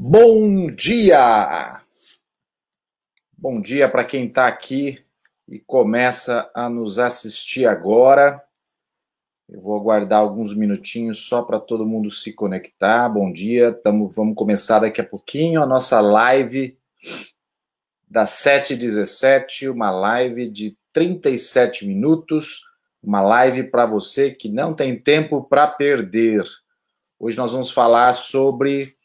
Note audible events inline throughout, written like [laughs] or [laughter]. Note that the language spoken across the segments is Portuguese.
Bom dia! Bom dia para quem está aqui e começa a nos assistir agora. Eu vou aguardar alguns minutinhos só para todo mundo se conectar. Bom dia, tamo, vamos começar daqui a pouquinho a nossa live das 7h17, uma live de 37 minutos, uma live para você que não tem tempo para perder. Hoje nós vamos falar sobre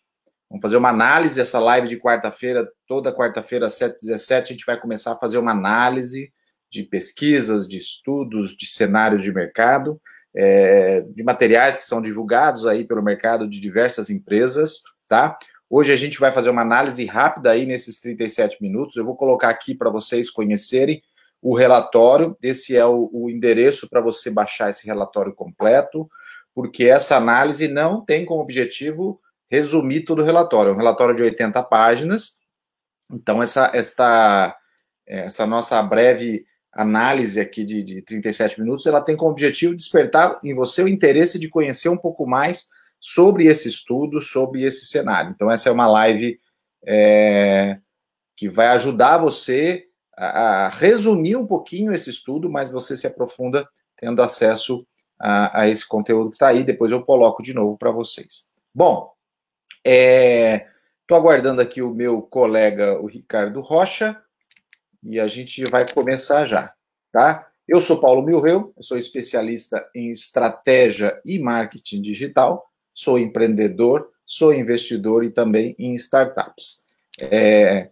Vamos fazer uma análise dessa live de quarta-feira, toda quarta-feira às 7h17, a gente vai começar a fazer uma análise de pesquisas, de estudos, de cenários de mercado, é, de materiais que são divulgados aí pelo mercado de diversas empresas, tá? Hoje a gente vai fazer uma análise rápida aí nesses 37 minutos. Eu vou colocar aqui para vocês conhecerem o relatório. Esse é o, o endereço para você baixar esse relatório completo, porque essa análise não tem como objetivo resumir todo o relatório. É um relatório de 80 páginas. Então, essa, esta, essa nossa breve análise aqui de, de 37 minutos, ela tem como objetivo despertar em você o interesse de conhecer um pouco mais sobre esse estudo, sobre esse cenário. Então, essa é uma live é, que vai ajudar você a, a, resumir um pouquinho esse estudo, mas você se aprofunda tendo acesso a, a esse conteúdo que está aí. Depois eu coloco de novo para vocês. Bom, Estou é, aguardando aqui o meu colega, o Ricardo Rocha, e a gente vai começar já, tá? Eu sou Paulo Milreu, sou especialista em estratégia e marketing digital, sou empreendedor, sou investidor e também em startups. É,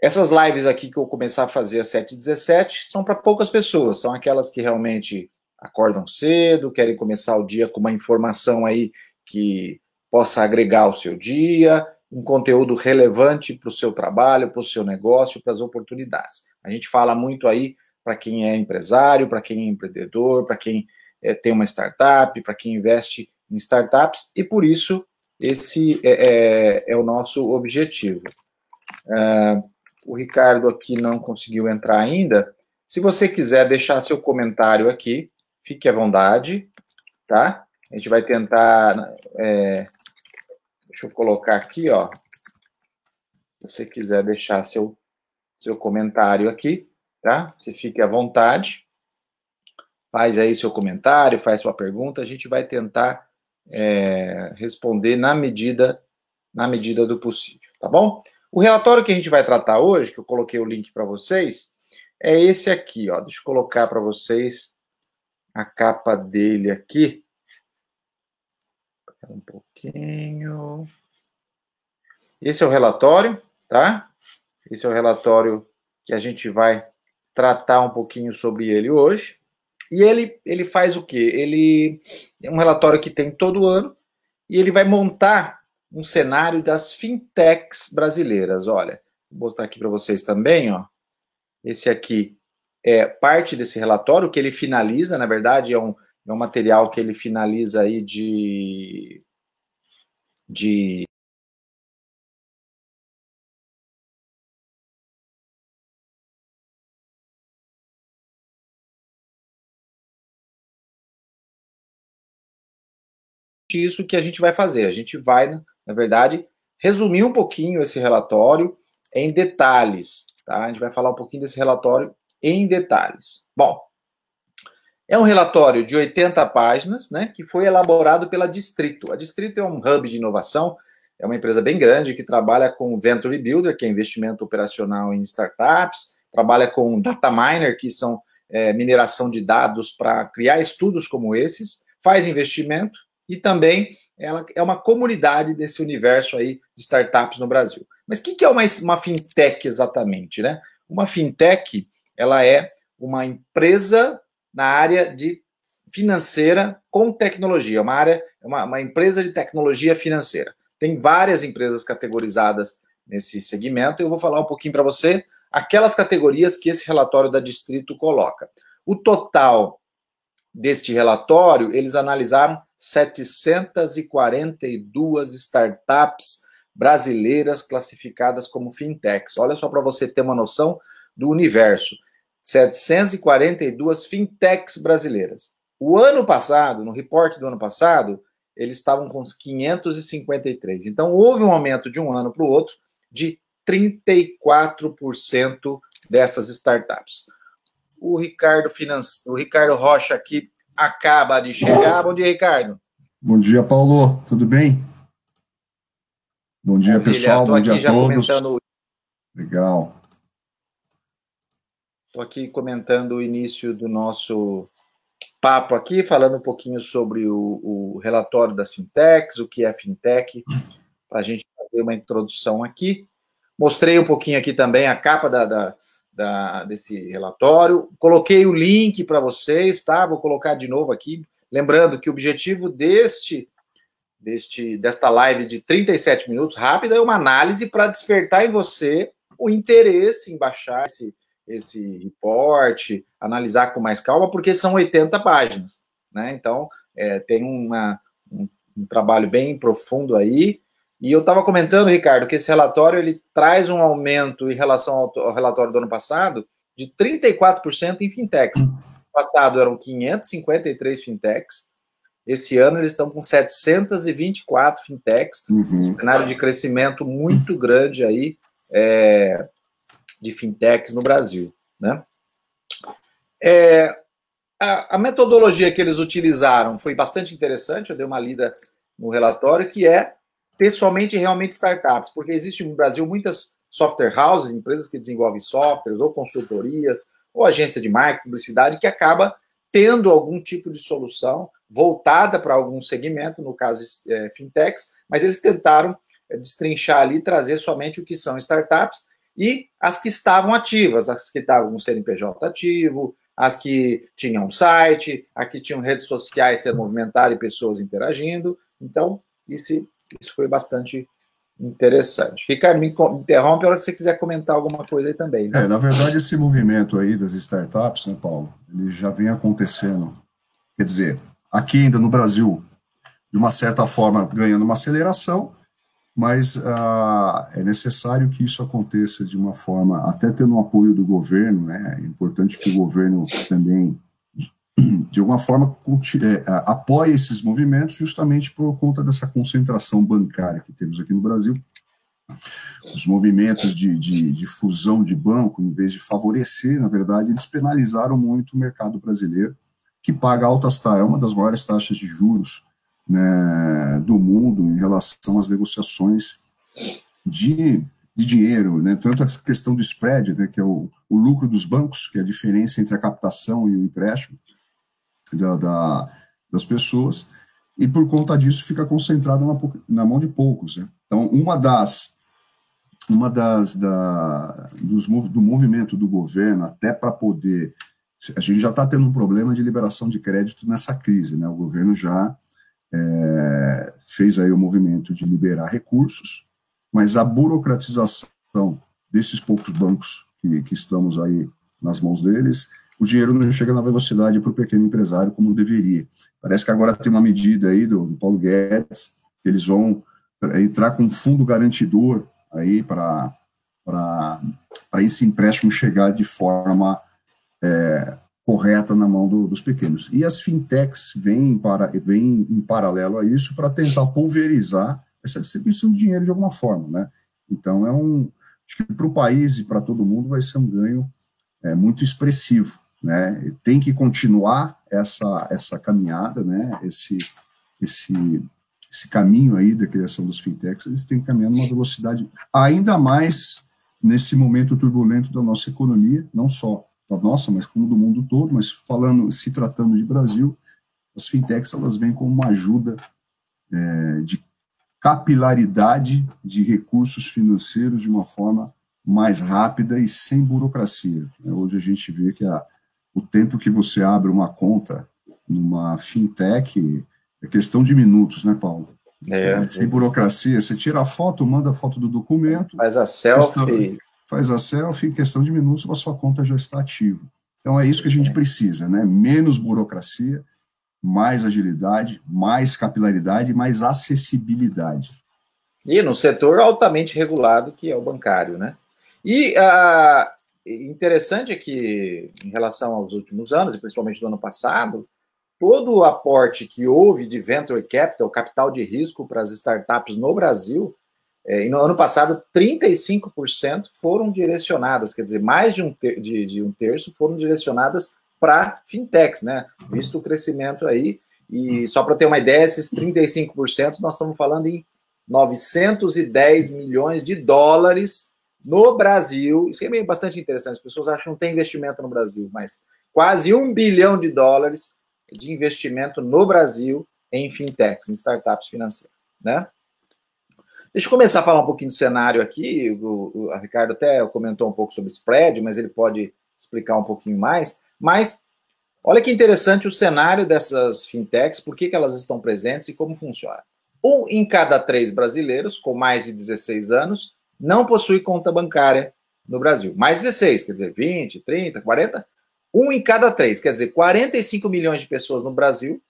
essas lives aqui que eu começar a fazer às 7h17 são para poucas pessoas, são aquelas que realmente acordam cedo, querem começar o dia com uma informação aí que possa agregar ao seu dia, um conteúdo relevante para o seu trabalho, para o seu negócio, para as oportunidades. A gente fala muito aí para quem é empresário, para quem é empreendedor, para quem é, tem uma startup, para quem investe em startups, e por isso esse é, é, é o nosso objetivo. Uh, o Ricardo aqui não conseguiu entrar ainda. Se você quiser deixar seu comentário aqui, fique à vontade, tá? A gente vai tentar é, Deixa eu colocar aqui, ó. Se você quiser deixar seu, seu comentário aqui, tá? Você fique à vontade. Faz aí seu comentário, faz sua pergunta. A gente vai tentar é, responder na medida, na medida do possível, tá bom? O relatório que a gente vai tratar hoje, que eu coloquei o link para vocês, é esse aqui, ó. Deixa eu colocar para vocês a capa dele aqui um pouquinho. Esse é o relatório, tá? Esse é o relatório que a gente vai tratar um pouquinho sobre ele hoje. E ele, ele faz o quê? Ele é um relatório que tem todo ano e ele vai montar um cenário das fintechs brasileiras. Olha, vou botar aqui para vocês também, ó. Esse aqui é parte desse relatório que ele finaliza, na verdade, é um, é um material que ele finaliza aí de. de isso que a gente vai fazer. A gente vai, na verdade, resumir um pouquinho esse relatório em detalhes. Tá? A gente vai falar um pouquinho desse relatório em detalhes. Bom, é um relatório de 80 páginas, né, que foi elaborado pela Distrito. A Distrito é um hub de inovação, é uma empresa bem grande que trabalha com Venture Builder, que é investimento operacional em startups, trabalha com Data Miner, que são é, mineração de dados para criar estudos como esses, faz investimento e também ela é uma comunidade desse universo aí de startups no Brasil. Mas o que, que é uma, uma fintech exatamente, né? Uma fintech, ela é uma empresa na área de financeira com tecnologia, uma área, uma, uma empresa de tecnologia financeira. Tem várias empresas categorizadas nesse segmento. Eu vou falar um pouquinho para você aquelas categorias que esse relatório da Distrito coloca. O total deste relatório, eles analisaram 742 startups brasileiras classificadas como fintechs. Olha só para você ter uma noção do universo. 742 fintechs brasileiras. O ano passado, no reporte do ano passado, eles estavam com 553. Então, houve um aumento de um ano para o outro de 34% dessas startups. O Ricardo, Finance... o Ricardo Rocha aqui acaba de chegar. Bom dia, Ricardo. Bom dia, Paulo. Tudo bem? Bom dia, pessoal. Bom dia a todos. Comentando... Legal. Estou aqui comentando o início do nosso papo aqui, falando um pouquinho sobre o, o relatório das fintechs, o que é fintech, para a gente fazer uma introdução aqui. Mostrei um pouquinho aqui também a capa da, da, da desse relatório. Coloquei o link para vocês, tá? Vou colocar de novo aqui. Lembrando que o objetivo deste, deste desta live de 37 minutos rápida é uma análise para despertar em você o interesse em baixar esse, esse reporte, analisar com mais calma, porque são 80 páginas, né? Então, é, tem uma, um, um, trabalho bem profundo aí. E eu estava comentando, Ricardo, que esse relatório ele traz um aumento em relação ao, ao relatório do ano passado de 34% em fintechs. No passado eram 553 fintechs. Esse ano eles estão com 724 fintechs, uhum. um cenário de crescimento muito grande aí. É, de fintechs no Brasil. Né? É, a, a, metodologia que eles utilizaram foi bastante interessante, eu dei uma lida no relatório, que é ter somente realmente startups, porque existe no Brasil muitas software houses, empresas que desenvolvem softwares, ou consultorias, ou agência de marketing, publicidade, que acaba tendo algum tipo de solução voltada para algum segmento, no caso é, fintechs, mas eles tentaram é, destrinchar ali, trazer somente o que são startups e as que estavam ativas, as que estavam com CNPJ ativo, as que tinham site, as que tinham redes sociais ser movimentar e pessoas interagindo. Então, isso, isso foi bastante interessante. Ricardo, me interrompe a hora que você quiser comentar alguma coisa aí também. Né? É, na verdade, esse movimento aí das startups, né, Paulo, ele já vem acontecendo. Quer dizer, aqui ainda no Brasil, de uma certa forma, ganhando uma aceleração, mas ah, é necessário que isso aconteça de uma forma, até tendo o apoio do governo, né? É importante que o governo também, de alguma forma, é, apoie esses movimentos, justamente por conta dessa concentração bancária que temos aqui no Brasil. Os movimentos de, de, de fusão de banco, em vez de favorecer, na verdade, eles penalizaram muito o mercado brasileiro, que paga altas taxas, é uma das maiores taxas de juros né, do mundo em relação às negociações de, de dinheiro, né, tanto a questão do spread, né, que é o, o, lucro dos bancos, que é a diferença entre a captação e o empréstimo da, da das pessoas, e por conta disso fica concentrado na, na mão de poucos. Né. Então, uma das uma das da, dos, do movimento do governo até para poder a gente já está tendo um problema de liberação de crédito nessa crise, né? O governo já é, fez aí o movimento de liberar recursos, mas a burocratização desses poucos bancos que, que estamos aí nas mãos deles, o dinheiro não chega na velocidade para o pequeno empresário como deveria. Parece que agora tem uma medida aí do, do Paulo Guedes, que eles vão entrar com um fundo garantidor aí para esse empréstimo chegar de forma é, correta na mão do, dos pequenos. E as fintechs vêm, para, vêm em paralelo a isso para tentar pulverizar essa distribuição de dinheiro de alguma forma, né? Então é um, acho que para o país e para todo mundo vai ser um ganho é, muito expressivo, né? Tem que continuar essa essa caminhada, né? Esse esse esse caminho aí da criação dos fintechs, eles têm que caminhar numa velocidade ainda mais nesse momento turbulento da nossa economia, não só da nossa, mas como do mundo todo, mas falando, se tratando de Brasil, as fintechs elas vêm como uma ajuda é, de capilaridade de recursos financeiros de uma forma mais rápida e sem burocracia. Hoje a gente vê que a, o tempo que você abre uma conta numa fintech é questão de minutos, né, Paulo? É, é sem burocracia, você tira a foto, manda a foto do documento. Faz a selfie faz a selfie, em questão de minutos a sua conta já está ativa. Então é isso que a gente precisa, né? Menos burocracia, mais agilidade, mais capilaridade, mais acessibilidade. E no setor altamente regulado, que é o bancário, né? E ah, interessante é que, em relação aos últimos anos, e principalmente do ano passado, todo o aporte que houve de venture capital, capital de risco para as startups no Brasil, é, e no ano passado, 35% foram direcionadas, quer dizer, mais de um, ter, de, de um terço foram direcionadas para fintechs, né? Visto o crescimento aí. E só para ter uma ideia, esses 35% nós estamos falando em 910 milhões de dólares no Brasil. Isso é bastante interessante. As pessoas acham que não tem investimento no Brasil, mas quase um bilhão de dólares de investimento no Brasil em fintechs, em startups financeiras, né? Deixa eu começar a falar um pouquinho do cenário aqui. O, o Ricardo até comentou um pouco sobre spread, mas ele pode explicar um pouquinho mais. Mas olha que interessante o cenário dessas fintechs, por que, que elas estão presentes e como funciona. Um em cada três brasileiros com mais de 16 anos não possui conta bancária no Brasil. Mais 16, quer dizer, 20, 30, 40. Um em cada três, quer dizer, 45 milhões de pessoas no Brasil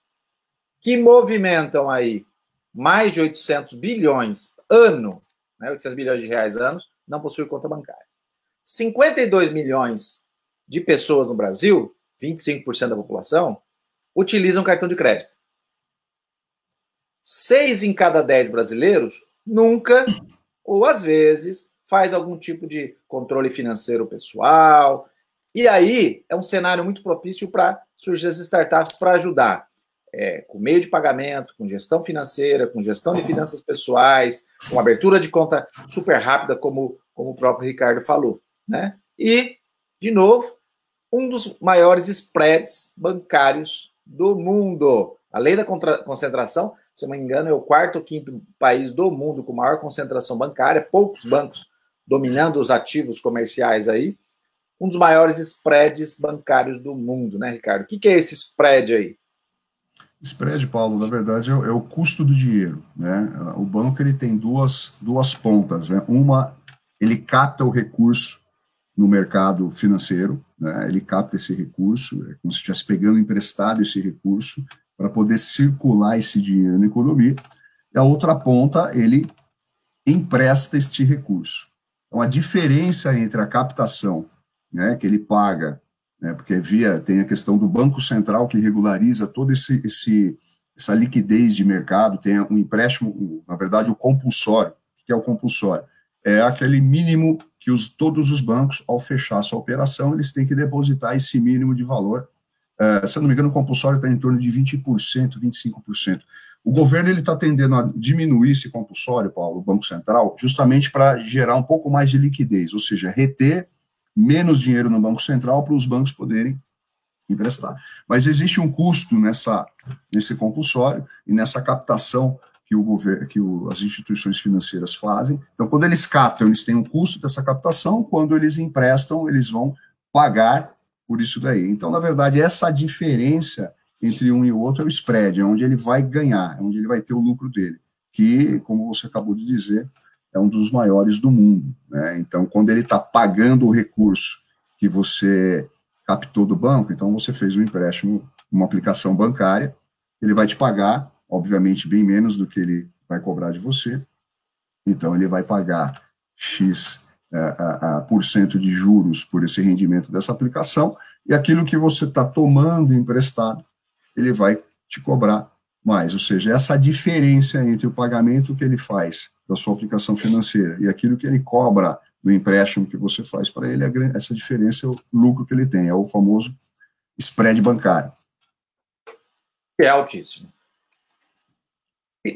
que movimentam aí mais de 800 bilhões ano, né, 800 bilhões de reais anos, não possuem conta bancária. 52 milhões de pessoas no Brasil, 25% da população, utilizam cartão de crédito. Seis em cada dez brasileiros nunca, ou às vezes, faz algum tipo de controle financeiro pessoal. E aí é um cenário muito propício para surgir as startups para ajudar é, com meio de pagamento, com gestão financeira, com gestão de finanças pessoais, com abertura de conta super rápida, como, como o próprio Ricardo falou. Né? E, de novo, um dos maiores spreads bancários do mundo. Além da concentração, se eu não me engano, é o quarto ou quinto país do mundo com maior concentração bancária, poucos bancos dominando os ativos comerciais aí. Um dos maiores spreads bancários do mundo, né, Ricardo? O que, que é esse spread aí? Spread, Paulo, na verdade é, é, o custo do dinheiro, né? O banco ele tem duas, duas pontas, né? Uma, ele capta o recurso no mercado financeiro, né? Ele capta esse recurso, é como se estivesse pegando emprestado esse recurso para poder circular esse dinheiro na economia. E a outra ponta, ele empresta este recurso. Então, a diferença entre a captação, né, que ele paga né, porque via tem a questão do Banco Central que regulariza todo esse, esse essa liquidez de mercado, tem um empréstimo, na verdade, o compulsório. O que é o compulsório? É aquele mínimo que os, todos os bancos, ao fechar sua operação, eles têm que depositar esse mínimo de valor. É, se eu não me engano, o compulsório está em torno de 20%, 25%. O governo ele está tendendo a diminuir esse compulsório, Paulo, o Banco Central, justamente para gerar um pouco mais de liquidez, ou seja, reter menos dinheiro no Banco Central para os bancos poderem emprestar. Mas existe um custo nessa, nesse compulsório e nessa captação que, o governo, que o, as instituições financeiras fazem. Então, quando eles captam, eles têm um custo dessa captação, quando eles emprestam, eles vão pagar por isso daí. Então, na verdade, essa diferença entre um e o outro é o spread, é onde ele vai ganhar, é onde ele vai ter o lucro dele, que, como você acabou de dizer, é um dos maiores do mundo. Né? Então, quando ele está pagando o recurso que você captou do banco, então você fez um empréstimo, uma aplicação bancária, ele vai te pagar, obviamente, bem menos do que ele vai cobrar de você. Então, ele vai pagar X é, a, a, por cento de juros por esse rendimento dessa aplicação, e aquilo que você está tomando emprestado, ele vai te cobrar mais. Ou seja, essa diferença entre o pagamento que ele faz da sua aplicação financeira e aquilo que ele cobra do empréstimo que você faz para ele, essa diferença é o lucro que ele tem, é o famoso spread bancário. É altíssimo.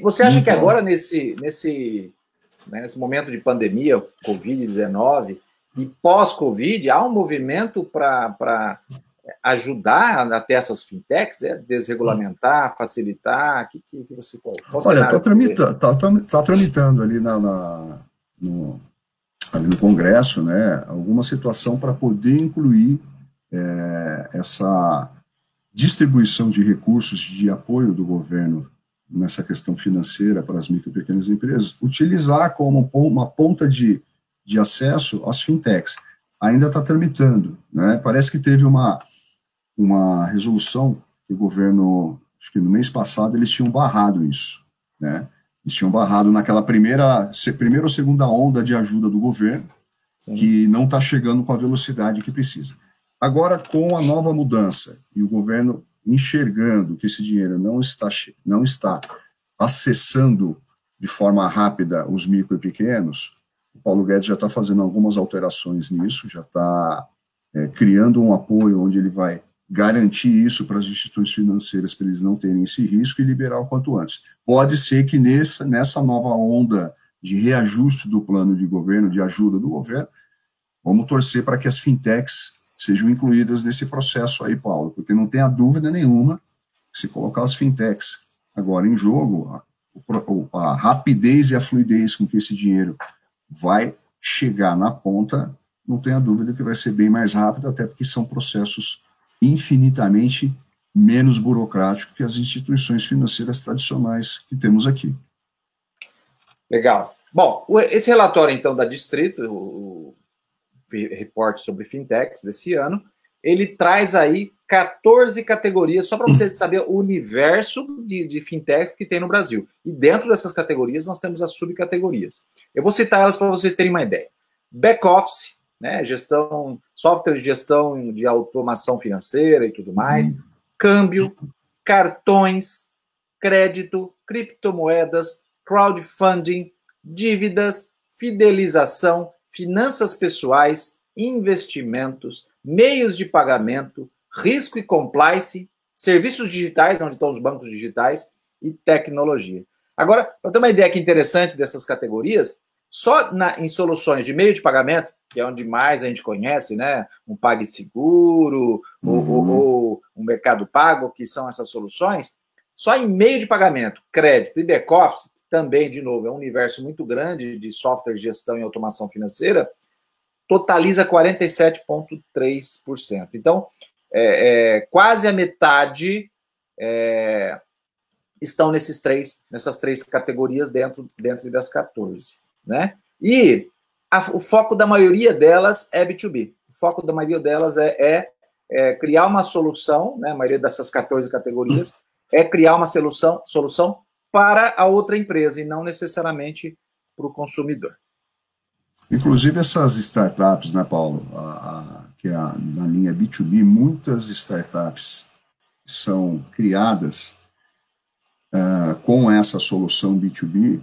Você acha então, que agora, nesse, nesse, né, nesse momento de pandemia, Covid-19, e pós-Covid, há um movimento para ajudar até essas fintechs, é desregulamentar, facilitar? Que, que, que você qual, qual Olha, está tramita, tá, tá, tramitando ali, na, na no, ali no Congresso, né, alguma situação para poder incluir é, essa distribuição de recursos de apoio do governo nessa questão financeira para as micro e pequenas empresas, utilizar como uma ponta de, de acesso às fintechs. Ainda está tramitando, né? Parece que teve uma uma resolução que o governo, acho que no mês passado, eles tinham barrado isso, né? Eles tinham barrado naquela primeira, primeira ou segunda onda de ajuda do governo, Sim. que não está chegando com a velocidade que precisa. Agora, com a nova mudança e o governo enxergando que esse dinheiro não está, não está acessando de forma rápida os micro e pequenos, o Paulo Guedes já está fazendo algumas alterações nisso, já está é, criando um apoio onde ele vai garantir isso para as instituições financeiras para eles não terem esse risco e liberar o quanto antes. Pode ser que nessa, nessa nova onda de reajuste do plano de governo, de ajuda do governo, vamos torcer para que as fintechs sejam incluídas nesse processo aí, Paulo, porque não tenha dúvida nenhuma que se colocar as fintechs agora em jogo, a, a rapidez e a fluidez com que esse dinheiro vai chegar na ponta, não tenha dúvida que vai ser bem mais rápido, até porque são processos infinitamente menos burocráticos que as instituições financeiras tradicionais que temos aqui. Legal. Bom, esse relatório, então, da Distrito, o reporte sobre fintechs desse ano, ele traz aí 14 categorias, só para você saber o universo de, de, fintechs que tem no Brasil. E dentro dessas categorias, nós temos as subcategorias. Eu vou citar elas para vocês terem uma ideia. Back-office, né, gestão, software de gestão de automação financeira e tudo mais, uhum. câmbio, cartões, crédito, criptomoedas, crowdfunding, dívidas, fidelização, finanças pessoais, investimentos, meios de pagamento, risco e compliance, serviços digitais, onde estão os bancos digitais, e tecnologia. Agora, para ter uma ideia que interessante dessas categorias, só na, em soluções de meio de pagamento, que é onde mais a gente conhece, né? Um PagSeguro, uhum. ou, ou um Mercado Pago, que são essas soluções, só em meio de pagamento, crédito e back-office, também, de novo, é um universo muito grande de software de gestão e automação financeira, totaliza 47,3%. Então, é, é, quase a metade é, estão nesses três, nessas três categorias dentro, dentro das 14. Né? E a, o foco da maioria delas é B2B. O foco da maioria delas é, é, é criar uma solução, né, a maioria dessas 14 categorias, é criar uma solução, solução para a outra empresa e não necessariamente para o consumidor. Inclusive essas startups, né, Paulo, a, a, que é a, na linha B2B, muitas startups são criadas uh, com essa solução B2B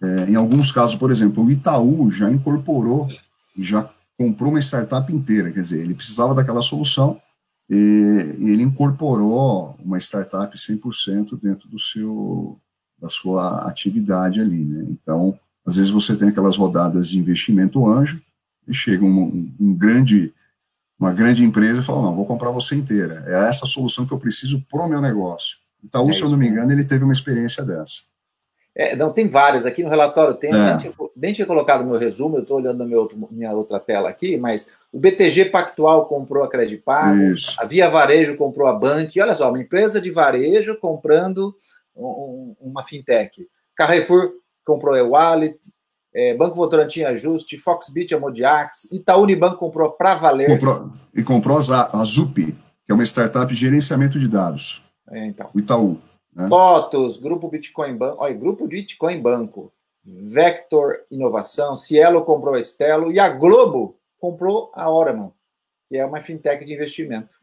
é, em alguns casos, por exemplo, o Itaú já incorporou, já comprou uma startup inteira, quer dizer, ele precisava daquela solução e, e ele incorporou uma startup 100% dentro do seu, da sua atividade ali, né? Então, às vezes você tem aquelas rodadas de investimento anjo e chega um, um, um grande, uma grande empresa e fala, não, vou comprar você inteira, é essa solução que eu preciso para o meu negócio. Itaú, é se eu não me engano, ele teve uma experiência dessa. É, não, tem várias. Aqui no relatório tem. É. Nem, tinha, nem tinha colocado no meu resumo, eu estou olhando na minha, minha outra tela aqui, mas o BTG Pactual comprou a Credipago, Isso. a Via Varejo comprou a Bank. Olha só, uma empresa de varejo comprando um, uma fintech. Carrefour comprou a Wallet, é, Banco Votorantim Ajuste, Foxbit a Modiax, Itaú Unibanco comprou para valer. Comprou, e comprou a, a Zup, que é uma startup de gerenciamento de dados. É, então. O Itaú. Né? Fotos, Grupo Bitcoin Banco, olha, Grupo Bitcoin Banco, Vector Inovação, Cielo comprou a Estelo e a Globo comprou a Oraman, que é uma fintech de investimento.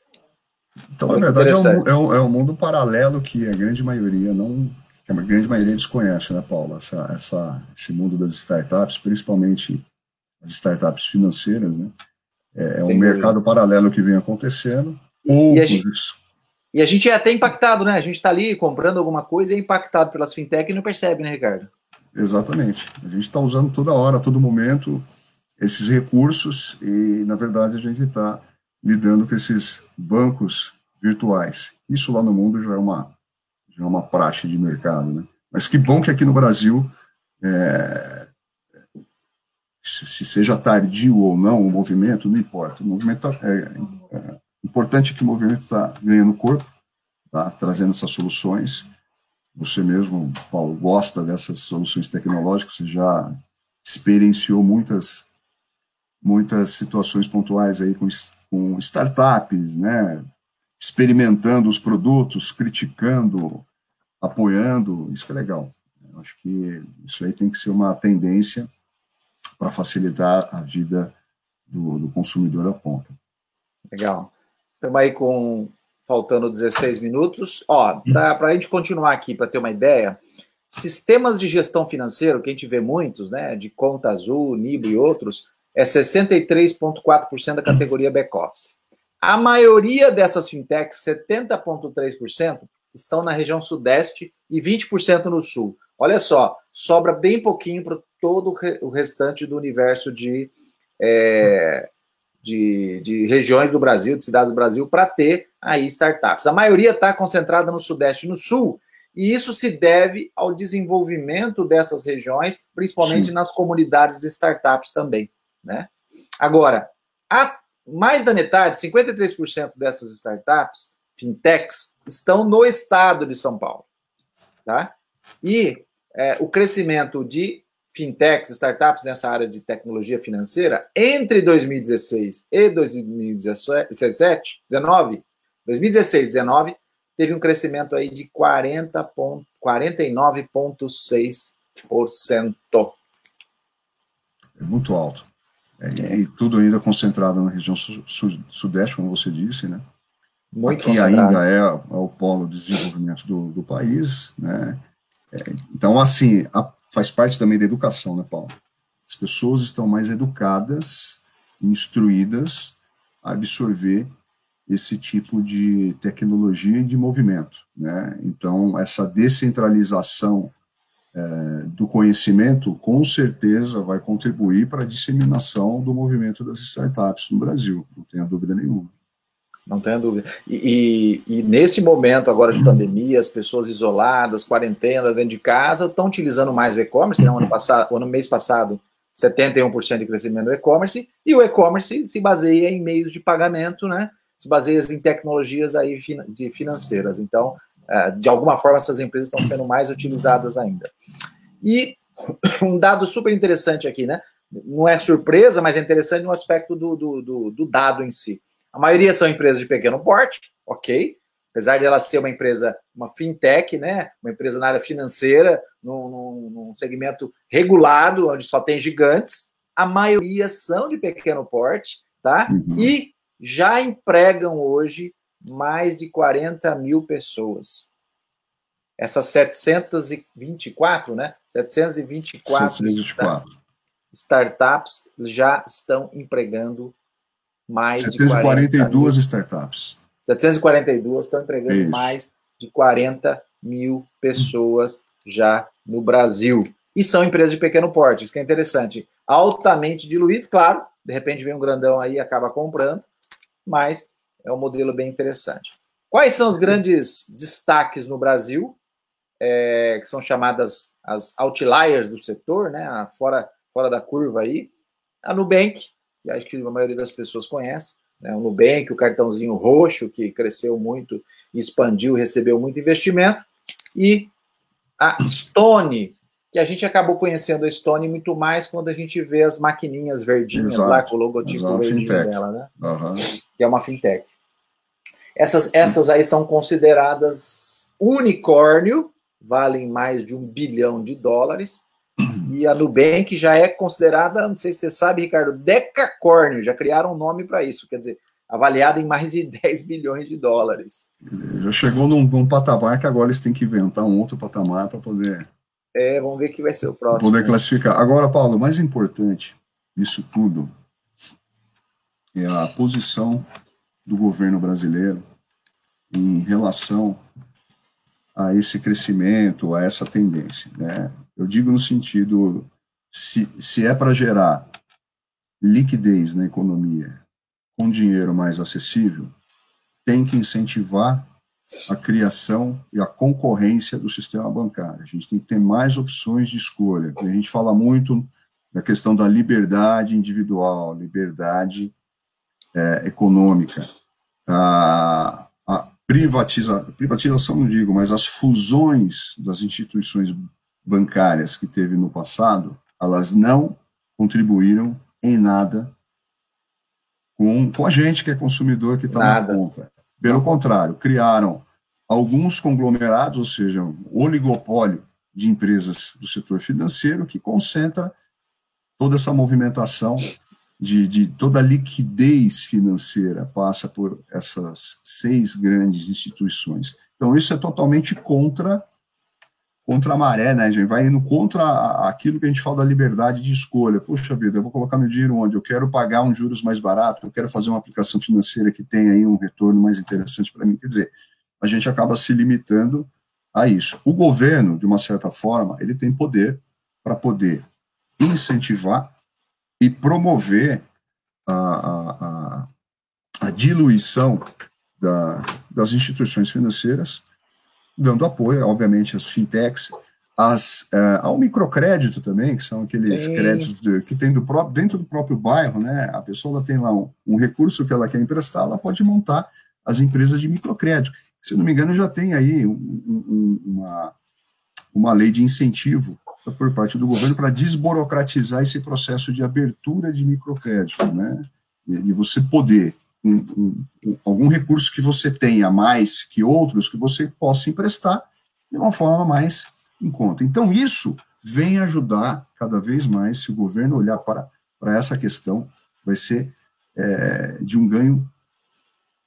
Então, na verdade, é um, é, um, é um, mundo paralelo que a grande maioria não. que a grande maioria desconhece, né, Paula? Essa, essa, esse mundo das startups, principalmente as startups financeiras, né? É, é um mercado paralelo que vem acontecendo. Poucos e a gente é até impactado, né? A gente está ali comprando alguma coisa e é impactado pelas fintech e não percebe, né, Ricardo? Exatamente. A gente está usando toda hora, todo momento, esses recursos e, na verdade, a gente está lidando com esses bancos virtuais. Isso lá no mundo já é uma, já é uma praxe de mercado, né? Mas que bom que aqui no Brasil, é, se seja tardio ou não o movimento, não importa. O movimento é, é importante é que o movimento está ganhando corpo, tá trazendo essas soluções. Você mesmo, Paulo, gosta dessas soluções tecnológicas, você já experienciou muitas muitas situações pontuais aí com, com startups, né, experimentando os produtos, criticando, apoiando, isso é legal. Eu acho que isso aí tem que ser uma tendência para facilitar a vida do, do consumidor da ponta. Legal. Estamos aí com faltando 16 minutos. Ó, para a gente continuar aqui, para ter uma ideia, sistemas de gestão financeira, que a gente vê muitos, né, de Conta Azul, Nibo e outros, é 63,4% da categoria back-office. A maioria dessas fintechs, 70,3%, estão na região sudeste e 20% no sul. Olha só, sobra bem pouquinho para todo o restante do universo de, é, de, de, regiões do Brasil, de cidades do Brasil, para ter aí startups. A maioria está concentrada no sudeste e no sul, e isso se deve ao desenvolvimento dessas regiões, principalmente Sim. nas comunidades de startups também. Né? Agora, a, mais da metade, 53% dessas startups, fintechs, estão no estado de São Paulo. Tá? E é, o crescimento de fintechs, startups nessa área de tecnologia financeira entre 2016 e 2017, 19, 2016 e 2019, teve um crescimento aí de 49,6%. É muito alto. É, e tudo ainda concentrado na região su, su, sudeste, como você disse, né? Muito Aqui ainda é, é, o polo de desenvolvimento do, do país, né? Então, assim, a, faz parte também da educação, né, Paulo? As pessoas estão mais educadas, instruídas a absorver esse tipo de tecnologia e de movimento. Né? Então, essa descentralização é, do conhecimento, com certeza, vai contribuir para a disseminação do movimento das startups no Brasil, não tenha dúvida nenhuma. Não tenha dúvida. E, e, e, nesse momento agora de pandemia, as pessoas isoladas, quarentena, dentro de casa, estão utilizando mais o e-commerce. Né? Ano passado, ano mês passado, 71% de crescimento do e-commerce, e o e-commerce se baseia em meios de pagamento, né? se baseia em tecnologias aí de financeiras. Então, é, de alguma forma, essas empresas estão sendo mais utilizadas ainda. E um dado super interessante aqui, né? Não é surpresa, mas é interessante no aspecto do, do, do, do dado em si. A maioria são empresas de pequeno porte, ok? Apesar de ela ser uma empresa, uma fintech, né? Uma empresa na área financeira, num, num, num segmento regulado, onde só tem gigantes, a maioria são de pequeno porte, tá? Uhum. E já empregam hoje mais de 40 mil pessoas. Essas 724, né? 724, 724. startups já estão empregando mais 742 de 40 startups. 742 estão empregando Isso. mais de 40 mil pessoas já no Brasil. E são empresas de pequeno porte, isso que é interessante. Altamente diluído, claro. De repente vem um grandão aí e acaba comprando mas é um modelo bem interessante. Quais são os grandes destaques no Brasil, é, que são chamadas as outliers do setor, né, fora, fora da curva aí? A Nubank, que acho que a maioria das pessoas conhece, né, o Nubank, o cartãozinho roxo, que cresceu muito, expandiu, recebeu muito investimento, e a Stone, que a gente acabou conhecendo a Stone muito mais quando a gente vê as maquininhas verdinhas exato, lá com o logotipo exato, verdinho fintech. dela, né? Uhum. Que é uma fintech. Essas, essas aí são consideradas unicórnio, valem mais de um bilhão de dólares. E a Nubank já é considerada, não sei se você sabe, Ricardo, decacórnio, já criaram um nome para isso, quer dizer, avaliada em mais de [laughs] 10 bilhões de dólares. Já chegou num, num patamar que agora eles têm que inventar um outro patamar para poder é, vamos ver que vai ser o próximo. Poder classificar. Agora, Paulo, o mais importante disso tudo é a posição do governo brasileiro em relação a esse crescimento, a essa tendência. Né? Eu digo no sentido, se, se é para gerar liquidez na economia com dinheiro mais acessível, tem que incentivar a criação e a concorrência do sistema bancário. A gente tem que ter mais opções de escolha. A gente fala muito da questão da liberdade individual, liberdade é, econômica. A, a privatiza, privatização, não digo, mas as fusões das instituições bancárias que teve no passado, elas não contribuíram em nada com, com a gente que é consumidor que está na ponta. Pelo contrário, criaram alguns conglomerados, ou seja, um oligopólio de empresas do setor financeiro que concentra toda essa movimentação de, de toda a liquidez financeira passa por essas seis grandes instituições. Então, isso é totalmente contra contra a maré, né, gente? Vai indo contra aquilo que a gente fala da liberdade de escolha. Puxa vida, eu vou colocar meu dinheiro onde? Eu quero pagar um juros mais barato, eu quero fazer uma aplicação financeira que tenha aí um retorno mais interessante para mim. Quer dizer, a gente acaba se limitando a isso. O governo, de uma certa forma, ele tem poder para poder incentivar e promover a, a, a, a diluição da, das instituições financeiras, dando apoio, obviamente, às fintechs, as, uh, ao microcrédito também, que são aqueles Sim. créditos de, que tem do próprio, dentro do próprio bairro, né? A pessoa tem lá um, um, recurso que ela quer emprestar, ela pode montar as empresas de microcrédito. Se não me engano, já tem aí um, um, uma, uma lei de incentivo por parte do governo para desburocratizar esse processo de abertura de microcrédito, né? De você poder, um, um, algum recurso que você tenha mais que outros, que você possa emprestar de uma forma mais em conta. Então, isso vem ajudar cada vez mais, se o governo olhar para, para essa questão, vai ser é, de um ganho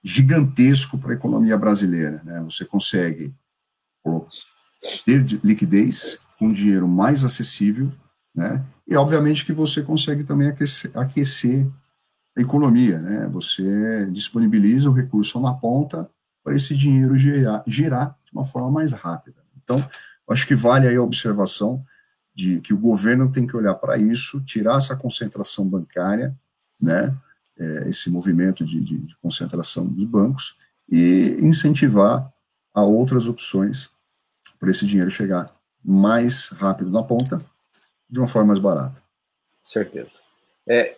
gigantesco para a economia brasileira. Né? Você consegue ter liquidez, com dinheiro mais acessível, né? E obviamente que você consegue também aquecer, aquecer economia, né? Você disponibiliza o recurso na ponta para esse dinheiro girar, girar de uma forma mais rápida. Então, acho que vale aí a observação de que o governo tem que olhar para isso, tirar essa concentração bancária, né? É, esse movimento de, de, de concentração dos bancos e incentivar a outras opções para esse dinheiro chegar mais rápido na ponta, de uma forma mais barata. Certeza. É,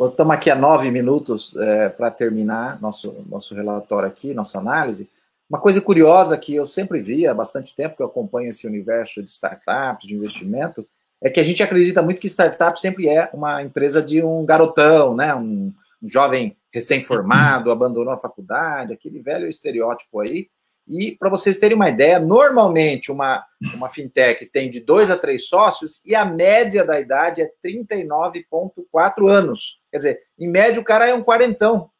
estamos aqui a nove minutos é, para terminar nosso, nosso relatório aqui, nossa análise. Uma coisa curiosa que eu sempre vi há bastante tempo que eu acompanho esse universo de startups, de investimento, é que a gente acredita muito que startup sempre é uma empresa de um garotão, né? um, um jovem recém-formado, abandonou a faculdade, aquele velho estereótipo aí. E para vocês terem uma ideia, normalmente uma, uma fintech tem de dois a três sócios e a média da idade é 39,4 anos. Quer dizer, em média o cara é um quarentão.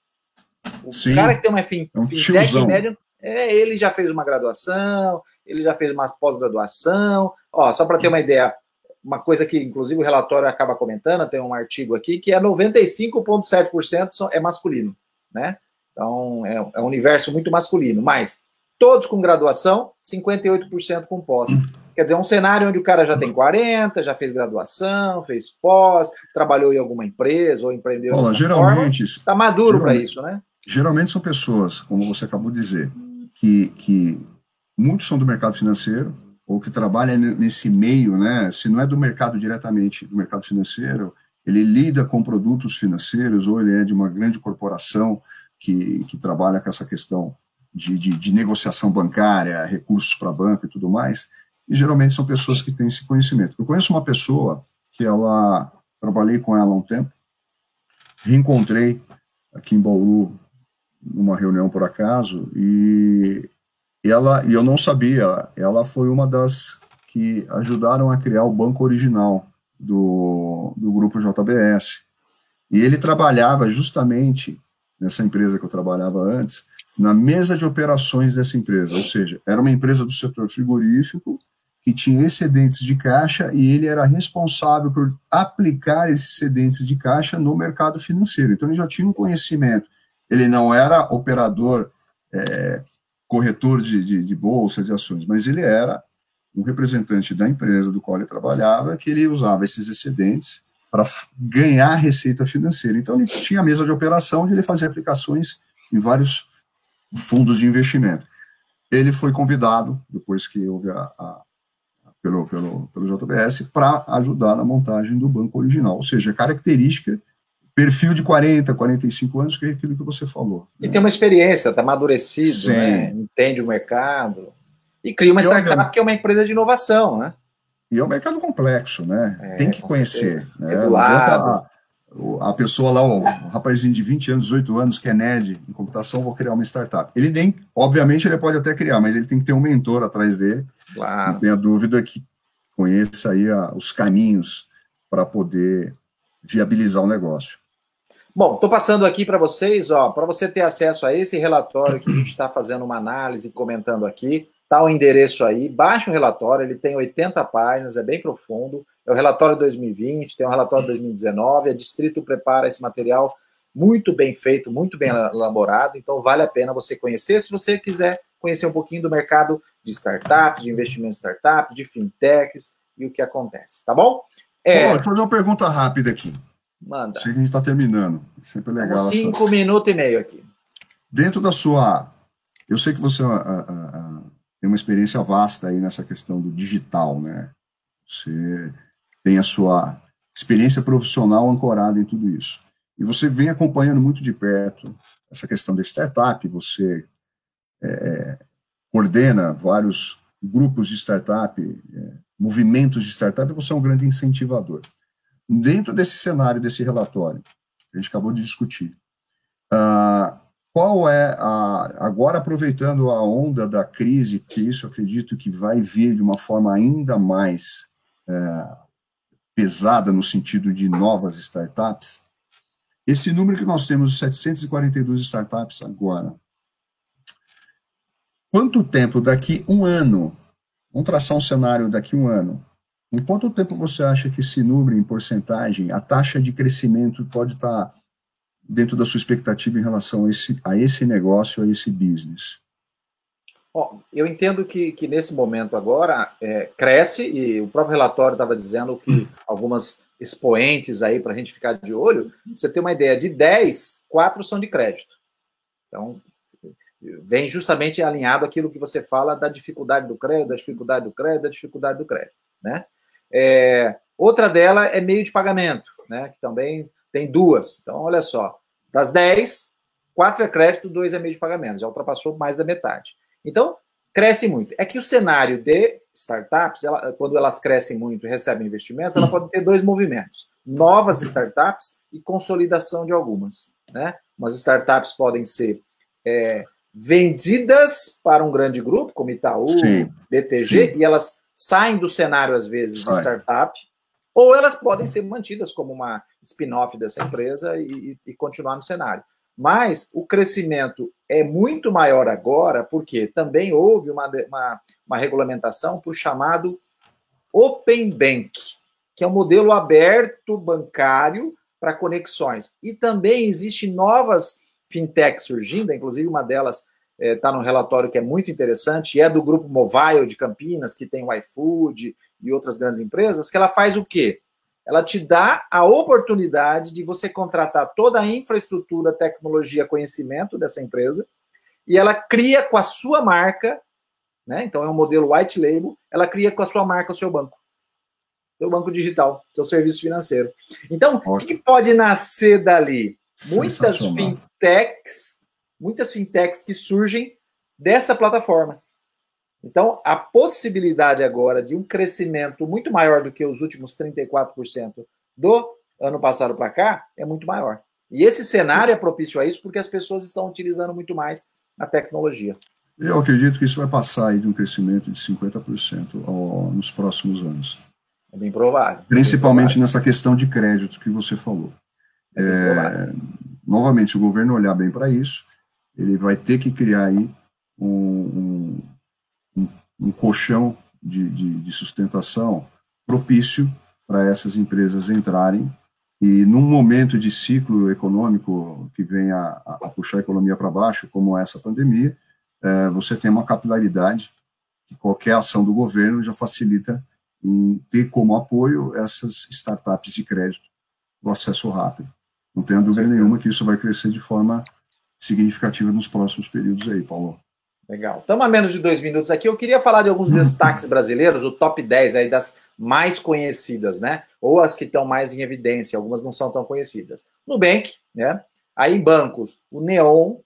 O Sim, cara que tem uma fin, é um fintech, tiozão. em média, é, ele já fez uma graduação, ele já fez uma pós-graduação. Ó, só para ter uma ideia, uma coisa que inclusive o relatório acaba comentando, tem um artigo aqui que é 95,7% é masculino, né? Então é, é um universo muito masculino, mas todos com graduação, 58% com pós. Quer dizer, é um cenário onde o cara já tem 40, já fez graduação, fez pós, trabalhou em alguma empresa ou empreendeu. Olha, geralmente. Está maduro para isso, né? Geralmente são pessoas, como você acabou de dizer, que, que muitos são do mercado financeiro ou que trabalham nesse meio, né? Se não é do mercado diretamente, do mercado financeiro, ele lida com produtos financeiros ou ele é de uma grande corporação que, que trabalha com essa questão de, de, de negociação bancária, recursos para banco e tudo mais, e geralmente são pessoas que têm esse conhecimento. Eu conheço uma pessoa que ela, trabalhei com ela há um tempo, reencontrei aqui em Bauru, numa reunião por acaso, e ela, e eu não sabia, ela foi uma das que ajudaram a criar o banco original do, do grupo JBS. E ele trabalhava justamente nessa empresa que eu trabalhava antes, na mesa de operações dessa empresa, ou seja, era uma empresa do setor frigorífico que tinha excedentes de caixa e ele era responsável por aplicar esses excedentes de caixa no mercado financeiro. Então ele já tinha um conhecimento. Ele não era operador, é, corretor de, de, de bolsa de ações, mas ele era um representante da empresa do qual ele trabalhava, que ele usava esses excedentes para ganhar receita financeira. Então ele tinha a mesa de operação onde ele fazia aplicações em vários fundos de investimento. Ele foi convidado, depois que houve a, a pelo, pelo, pelo JBS, para ajudar na montagem do banco original, ou seja, característica, perfil de 40, 45 anos, que é aquilo que você falou. E né? tem uma experiência, está amadurecido, né? entende o mercado, e cria uma e startup que é uma empresa de inovação, né? E é um mercado complexo, né? É, tem que conhecer. Né? Regulado a pessoa lá, o, rapazinho de 20 anos, 18 anos, que é nerd em computação, vou criar uma startup. Ele nem, obviamente, ele pode até criar, mas ele tem que ter um mentor atrás dele. Claro. Não tenha dúvida que conheça aí a, os caminhos para poder viabilizar o negócio. Bom, estou passando aqui para vocês, ó, para você ter acesso a esse relatório que a gente está fazendo uma análise, comentando aqui, tá o endereço aí, baixa o relatório, ele tem 80 páginas, é bem profundo, é o relatório 2020, tem o relatório 2019, a Distrito prepara esse material muito bem feito, muito bem elaborado, então vale a pena você conhecer, se você quiser conhecer um pouquinho do mercado de startups, de investimento em startups, de fintechs e o que acontece, tá bom? É... Pô, deixa eu fazer uma pergunta rápida aqui. Manda. Sei que a gente está terminando. Sempre legal. Estamos cinco essas... minutos e meio aqui. Dentro da sua. Eu sei que você a, a, a, tem uma experiência vasta aí nessa questão do digital, né? Você tem a sua experiência profissional ancorada em tudo isso. E você vem acompanhando muito de perto essa questão da startup, você é, é coordena vários grupos de startup, é, movimentos de startup, você é um grande incentivador. Dentro desse cenário, desse relatório, que a gente acabou de discutir, uh, qual é a. Agora, aproveitando a onda da crise, que isso acredito que vai vir de uma forma ainda mais uh, pesada no sentido de novas startups, esse número que nós temos, 742 startups agora, quanto tempo daqui um ano, vamos traçar um cenário daqui um ano, em quanto tempo você acha que esse número, em porcentagem, a taxa de crescimento pode estar dentro da sua expectativa em relação a esse, a esse negócio, a esse business? Bom, eu entendo que, que nesse momento agora é, cresce, e o próprio relatório estava dizendo que [laughs] algumas expoentes aí para a gente ficar de olho, você tem uma ideia, de 10, 4 são de crédito. Então, vem justamente alinhado aquilo que você fala da dificuldade do crédito, da dificuldade do crédito, da dificuldade do crédito, né? É, outra dela é meio de pagamento, né? Que também tem duas. Então, olha só, das 10, 4 é crédito, 2 é meio de pagamento, já ultrapassou mais da metade. Então, cresce muito. É que o cenário de startups, ela, quando elas crescem muito e recebem investimentos, ela pode ter dois movimentos: novas startups e consolidação de algumas. Né? Umas startups podem ser é, vendidas para um grande grupo, como Itaú, Sim. BTG, Sim. e elas saem do cenário, às vezes, Sai. de startup, ou elas podem ser mantidas como uma spin-off dessa empresa e, e, continuar no cenário. Mas o crescimento é muito maior agora, porque também houve uma, uma, uma regulamentação para o chamado Open Bank, que é um modelo aberto bancário para conexões. E também existem novas fintechs surgindo, inclusive uma delas está é, no relatório que é muito interessante, é do grupo Mobile de Campinas, que tem o iFood e outras grandes empresas, que ela faz o quê? Ela te dá a oportunidade de você contratar toda a infraestrutura, tecnologia, conhecimento dessa empresa, e ela cria com a sua marca, né? Então é um modelo white label, ela cria com a sua marca o seu banco. Seu banco digital, seu serviço financeiro. Então, o que pode nascer dali? Muitas fintechs muitas fintechs que surgem dessa plataforma. Então, a possibilidade agora de um crescimento muito maior do que os últimos 34% do ano passado para cá é muito maior. E esse cenário é propício a isso porque as pessoas estão utilizando muito mais a tecnologia. Eu acredito que isso vai passar aí de um crescimento de 50% ao, nos próximos anos. É bem provável. Principalmente bem provável. nessa questão de crédito que você falou. É é, novamente, se o governo olhar bem para isso, ele vai ter que criar aí um, um, um colchão de, de, de sustentação propício para essas empresas entrarem e num momento de ciclo econômico que vem a, a puxar a economia para baixo, como essa pandemia, é, você tem uma capilaridade que qualquer ação do governo já facilita em ter como apoio essas startups de crédito, o acesso rápido. Não tenho dúvida nenhuma que isso vai crescer de forma significativa nos próximos períodos aí, Paulo. Legal. Estamos a menos de dois minutos aqui. Eu queria falar de alguns destaques [laughs] brasileiros, o top 10 aí das mais conhecidas, né? Ou as que estão mais em evidência, algumas não são tão conhecidas. Nubank, né? Aí bancos, o Neon,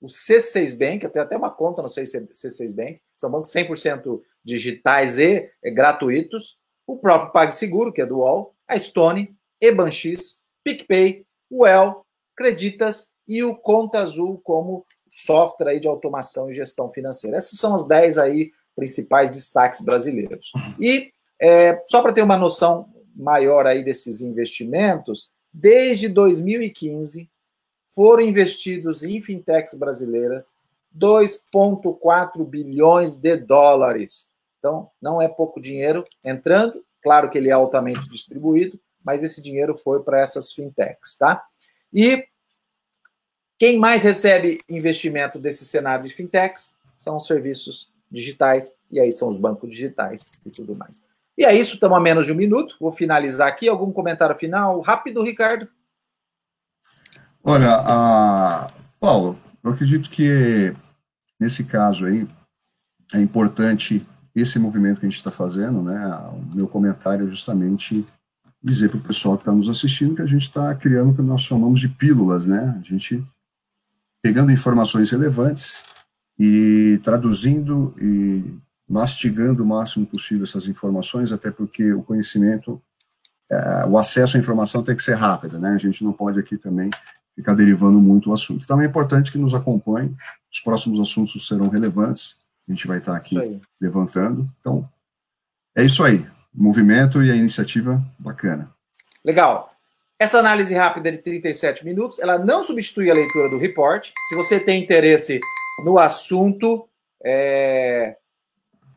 o C6 Bank, eu tenho até uma conta no C6 Bank, são bancos 100% digitais e gratuitos. O próprio PagSeguro, que é do UOL, a Stone, Ebanx, PicPay, o El, Creditas e o Conta Azul como software aí de automação e gestão financeira. Esses são os 10 aí principais destaques brasileiros. E é, só para ter uma noção maior aí desses investimentos, desde 2015 foram investidos em fintechs brasileiras 2,4 bilhões de dólares. Então, não é pouco dinheiro entrando, claro que ele é altamente distribuído, mas esse dinheiro foi para essas fintechs, tá? E quem mais recebe investimento desse cenário de fintechs são os serviços digitais, e aí são os bancos digitais e tudo mais. E é isso, estamos a menos de um minuto. Vou finalizar aqui. Algum comentário final? Rápido, Ricardo. Olha, a... Paulo, eu acredito que nesse caso aí é importante esse movimento que a gente está fazendo, né? O meu comentário é justamente dizer para o pessoal que está nos assistindo que a gente está criando o que nós chamamos de pílulas, né? A gente pegando informações relevantes e traduzindo e mastigando o máximo possível essas informações, até porque o conhecimento, é, o acesso à informação tem que ser rápido, né? A gente não pode aqui também ficar derivando muito o assunto. Então é importante que nos acompanhe, os próximos assuntos serão relevantes, a gente vai estar aqui levantando. Então, é isso aí, o movimento e a iniciativa bacana. Legal. Essa análise rápida de 37 minutos, ela não substitui a leitura do report. Se você tem interesse no assunto, é...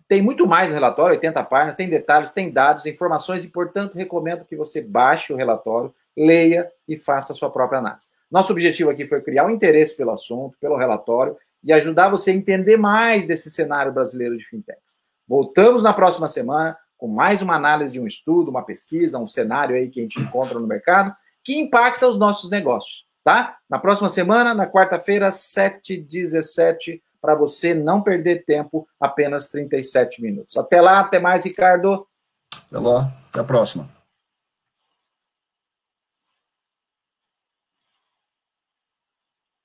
tem muito mais no relatório, 80 páginas, tem detalhes, tem dados, informações, e, portanto, recomendo que você baixe o relatório, leia e faça a sua própria análise. Nosso objetivo aqui foi criar um interesse pelo assunto, pelo relatório, e ajudar você a entender mais desse cenário brasileiro de fintechs. Voltamos na próxima semana com mais uma análise de um estudo, uma pesquisa, um cenário aí que a gente encontra no mercado que impacta os nossos negócios, tá? Na próxima semana, na quarta-feira, 7h17, para você não perder tempo, apenas 37 minutos. Até lá, até mais, Ricardo. Até lá, até a próxima.